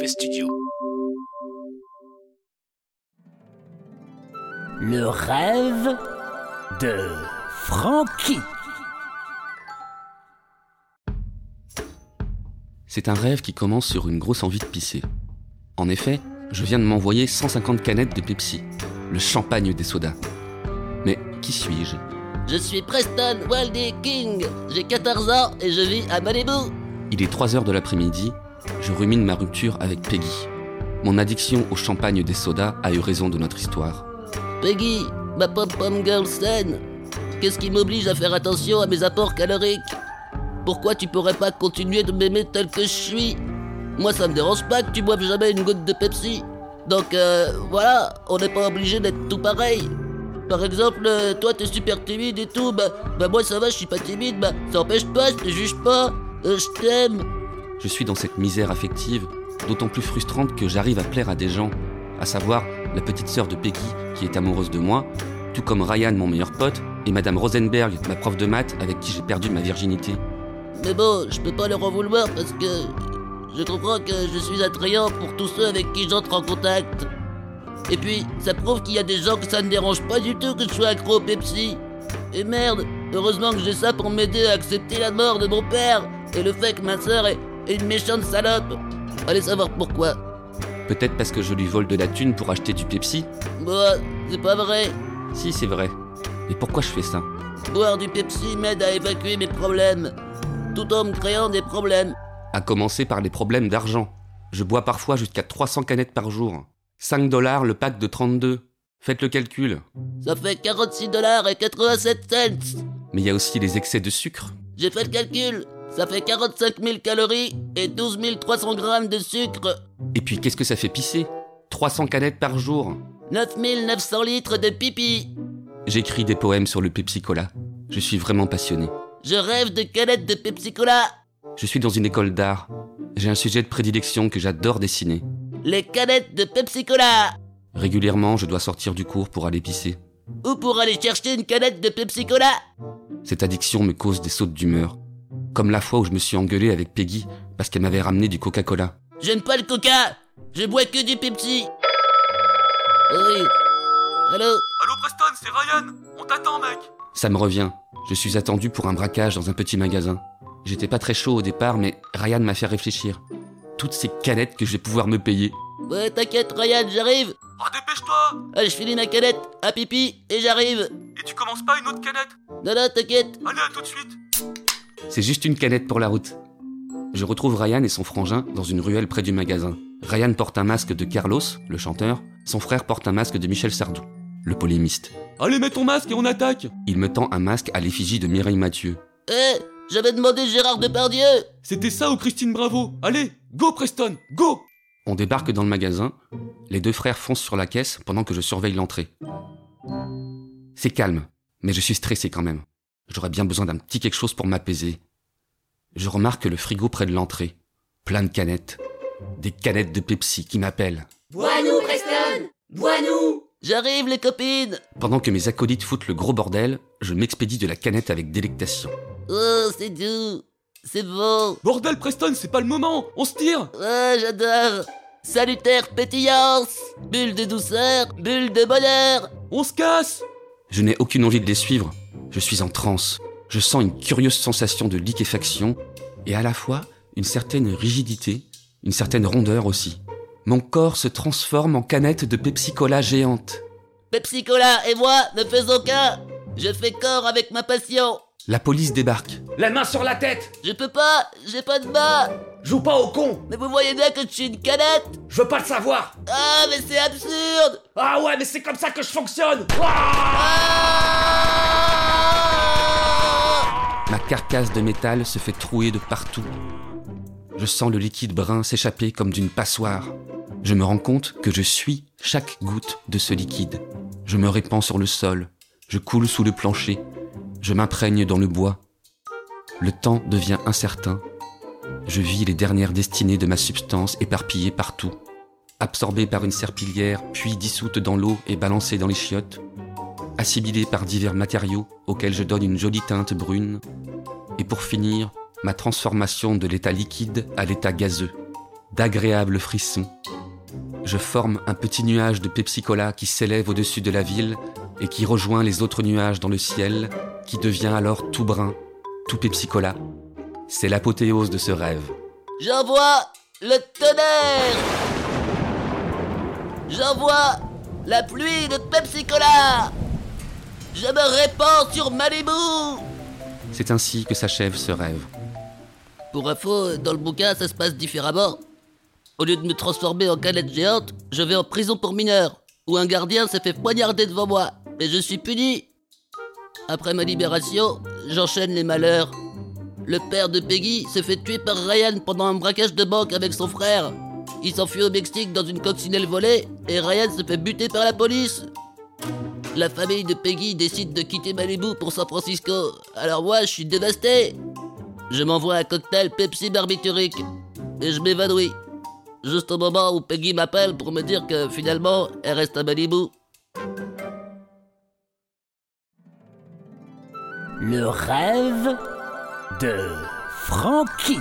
Mauvais Studio. Le rêve de Frankie. C'est un rêve qui commence sur une grosse envie de pisser. En effet, je viens de m'envoyer 150 canettes de Pepsi, le champagne des sodas. Mais qui suis-je? Je suis Preston Waldy King. J'ai 14 ans et je vis à Malibu. Il est 3 heures de l'après-midi, je rumine ma rupture avec Peggy. Mon addiction au champagne des sodas a eu raison de notre histoire. Peggy, ma pom-pom girl. Qu'est-ce qui m'oblige à faire attention à mes apports caloriques? Pourquoi tu pourrais pas continuer de m'aimer tel que je suis? Moi, ça me dérange pas que tu boives jamais une goutte de Pepsi. Donc euh, voilà, on n'est pas obligé d'être tout pareil. Par exemple, euh, toi t'es super timide et tout, bah, bah moi ça va, je suis pas timide, bah ça empêche pas, je te juge pas, euh, je t'aime. Je suis dans cette misère affective, d'autant plus frustrante que j'arrive à plaire à des gens, à savoir la petite sœur de Peggy qui est amoureuse de moi, tout comme Ryan, mon meilleur pote, et Madame Rosenberg, ma prof de maths avec qui j'ai perdu ma virginité. Mais bon, je peux pas leur en vouloir parce que je comprends que je suis attrayant pour tous ceux avec qui j'entre en contact. Et puis, ça prouve qu'il y a des gens que ça ne dérange pas du tout que je sois accro au Pepsi. Et merde, heureusement que j'ai ça pour m'aider à accepter la mort de mon père et le fait que ma sœur est une méchante salope. Allez savoir pourquoi. Peut-être parce que je lui vole de la thune pour acheter du Pepsi Moi, c'est pas vrai. Si, c'est vrai. Et pourquoi je fais ça? Boire du Pepsi m'aide à évacuer mes problèmes, tout en me créant des problèmes. À commencer par les problèmes d'argent. Je bois parfois jusqu'à 300 canettes par jour. 5 dollars le pack de 32. Faites le calcul. Ça fait 46 dollars et 87 cents. Mais il y a aussi les excès de sucre. J'ai fait le calcul. Ça fait 45 000 calories et 12 300 grammes de sucre. Et puis qu'est-ce que ça fait pisser? 300 canettes par jour. 9 900 litres de pipi. J'écris des poèmes sur le Pepsi Cola. Je suis vraiment passionné. Je rêve de canettes de Pepsi Cola. Je suis dans une école d'art. J'ai un sujet de prédilection que j'adore dessiner. Les canettes de Pepsi Cola. Régulièrement, je dois sortir du cours pour aller pisser. Ou pour aller chercher une canette de Pepsi Cola. Cette addiction me cause des sautes d'humeur. Comme la fois où je me suis engueulé avec Peggy parce qu'elle m'avait ramené du Coca-Cola. J'aime pas le Coca. Je bois que du Pepsi. Oui. Allô Allô Preston, c'est Ryan On t'attend mec Ça me revient. Je suis attendu pour un braquage dans un petit magasin. J'étais pas très chaud au départ, mais Ryan m'a fait réfléchir. Toutes ces canettes que je vais pouvoir me payer. Ouais, t'inquiète, Ryan, j'arrive. Ah dépêche-toi Allez, je finis ma canette à pipi et j'arrive. Et tu commences pas une autre canette Non, non, t'inquiète. Allez, à tout de suite C'est juste une canette pour la route. Je retrouve Ryan et son frangin dans une ruelle près du magasin. Ryan porte un masque de Carlos, le chanteur. Son frère porte un masque de Michel Sardou, le polémiste. Allez, mets ton masque et on attaque Il me tend un masque à l'effigie de Mireille Mathieu. Eh, j'avais demandé Gérard Depardieu. C'était ça ou Christine Bravo Allez, go Preston, go On débarque dans le magasin. Les deux frères foncent sur la caisse pendant que je surveille l'entrée. C'est calme, mais je suis stressé quand même. J'aurais bien besoin d'un petit quelque chose pour m'apaiser. Je remarque le frigo près de l'entrée. Plein de canettes. Des canettes de Pepsi qui m'appellent. Bois-nous, Preston Bois-nous J'arrive, les copines Pendant que mes acolytes foutent le gros bordel, je m'expédie de la canette avec délectation. Oh, c'est doux. C'est beau. Bordel Preston, c'est pas le moment On se tire Ouais, j'adore. Salutaire pétillance. Bulle de douceur, bulle de bonheur. On se casse Je n'ai aucune envie de les suivre. Je suis en transe. Je sens une curieuse sensation de liquéfaction et à la fois une certaine rigidité, une certaine rondeur aussi. Mon corps se transforme en canette de Pepsi Cola géante. Pepsi Cola et moi ne faisons qu'un. Je fais corps avec ma passion. La police débarque. La main sur la tête Je peux pas, j'ai pas de main. Joue pas au con Mais vous voyez bien que je suis une canette. Je veux pas le savoir Ah, mais c'est absurde. Ah ouais, mais c'est comme ça que je fonctionne Ah Ma carcasse de métal se fait trouer de partout. Je sens le liquide brun s'échapper comme d'une passoire. Je me rends compte que je suis chaque goutte de ce liquide. Je me répands sur le sol. Je coule sous le plancher. Je m'imprègne dans le bois. Le temps devient incertain. Je vis les dernières destinées de ma substance éparpillées partout. Absorbée par une serpillière, puis dissoute dans l'eau et balancée dans les chiottes. Assimilée par divers matériaux auxquels je donne une jolie teinte brune. Et pour finir, ma transformation de l'état liquide à l'état gazeux. d'agréables frissons. Je forme un petit nuage de Pepsi-Cola qui s'élève au-dessus de la ville et qui rejoint les autres nuages dans le ciel, qui devient alors tout brun, tout Pepsi-Cola. C'est l'apothéose de ce rêve. J'envoie le tonnerre J'envoie la pluie de Pepsi Cola Je me répands sur Malibu C'est ainsi que s'achève ce rêve. Pour info, dans le bouquin, ça se passe différemment. Au lieu de me transformer en canette géante, je vais en prison pour mineur, où un gardien s'est fait poignarder devant moi, et je suis puni. Après ma libération, j'enchaîne les malheurs. Le père de Peggy se fait tuer par Ryan pendant un braquage de banque avec son frère. Il s'enfuit au Mexique dans une coccinelle volée et Ryan se fait buter par la police. La famille de Peggy décide de quitter Malibu pour San Francisco. Alors moi, je suis dévasté. Je m'envoie un cocktail Pepsi barbiturique et je m'évanouis. Juste au moment où Peggy m'appelle pour me dire que finalement, elle reste à Malibu. Le rêve de Frankie.